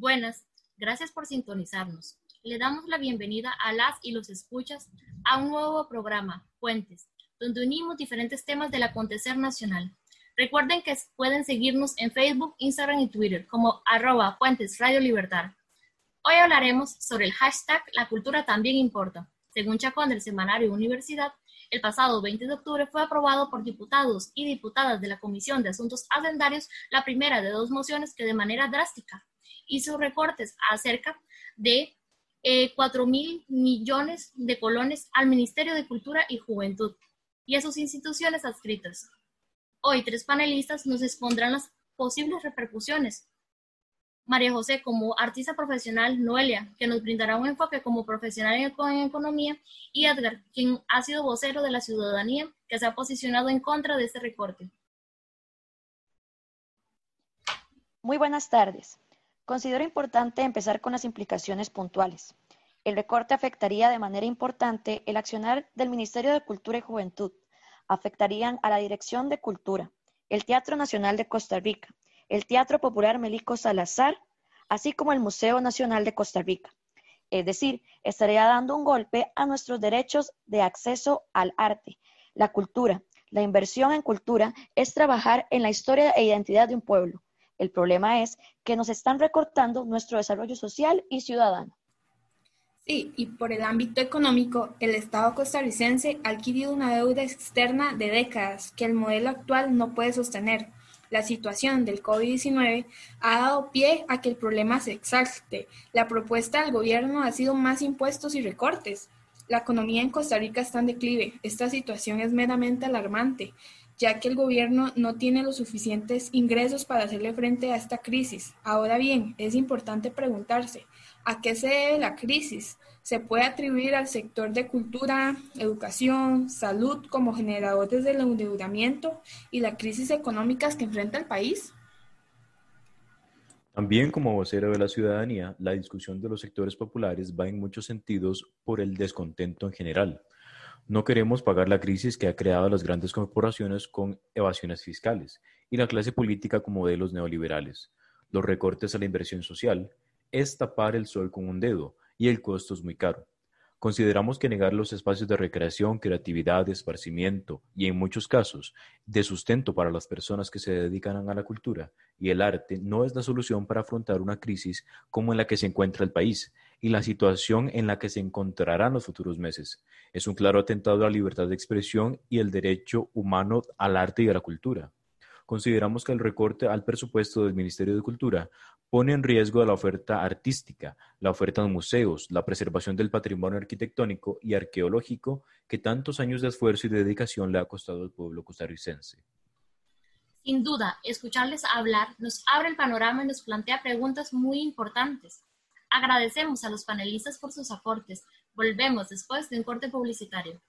Buenas, gracias por sintonizarnos. Le damos la bienvenida a las y los escuchas a un nuevo programa, Puentes, donde unimos diferentes temas del acontecer nacional. Recuerden que pueden seguirnos en Facebook, Instagram y Twitter como arroba Radio Libertad. Hoy hablaremos sobre el hashtag La cultura también importa. Según Chacón del semanario Universidad, el pasado 20 de octubre fue aprobado por diputados y diputadas de la Comisión de Asuntos Hacendarios la primera de dos mociones que de manera drástica hizo recortes a cerca de eh, 4 mil millones de colones al Ministerio de Cultura y Juventud y a sus instituciones adscritas. Hoy tres panelistas nos expondrán las posibles repercusiones. María José como artista profesional, Noelia, que nos brindará un enfoque como profesional en economía, y Edgar, quien ha sido vocero de la ciudadanía, que se ha posicionado en contra de este recorte. Muy buenas tardes. Considero importante empezar con las implicaciones puntuales. El recorte afectaría de manera importante el accionar del Ministerio de Cultura y Juventud. Afectarían a la Dirección de Cultura, el Teatro Nacional de Costa Rica, el Teatro Popular Melico Salazar, así como el Museo Nacional de Costa Rica. Es decir, estaría dando un golpe a nuestros derechos de acceso al arte, la cultura. La inversión en cultura es trabajar en la historia e identidad de un pueblo, el problema es que nos están recortando nuestro desarrollo social y ciudadano. Sí, y por el ámbito económico, el Estado costarricense ha adquirido una deuda externa de décadas que el modelo actual no puede sostener. La situación del COVID-19 ha dado pie a que el problema se exalte. La propuesta del gobierno ha sido más impuestos y recortes. La economía en Costa Rica está en declive. Esta situación es meramente alarmante ya que el gobierno no tiene los suficientes ingresos para hacerle frente a esta crisis. Ahora bien, es importante preguntarse, ¿a qué se debe la crisis? ¿Se puede atribuir al sector de cultura, educación, salud como generadores del endeudamiento y las crisis económicas que enfrenta el país? También como vocero de la ciudadanía, la discusión de los sectores populares va en muchos sentidos por el descontento en general no queremos pagar la crisis que ha creado las grandes corporaciones con evasiones fiscales y la clase política con modelos neoliberales. Los recortes a la inversión social es tapar el sol con un dedo y el costo es muy caro. Consideramos que negar los espacios de recreación, creatividad, esparcimiento y en muchos casos de sustento para las personas que se dedican a la cultura y el arte no es la solución para afrontar una crisis como en la que se encuentra el país y la situación en la que se encontrará en los futuros meses. Es un claro atentado a la libertad de expresión y el derecho humano al arte y a la cultura. Consideramos que el recorte al presupuesto del Ministerio de Cultura pone en riesgo la oferta artística, la oferta de museos, la preservación del patrimonio arquitectónico y arqueológico que tantos años de esfuerzo y dedicación le ha costado al pueblo costarricense. Sin duda, escucharles hablar nos abre el panorama y nos plantea preguntas muy importantes. Agradecemos a los panelistas por sus aportes. Volvemos después de un corte publicitario.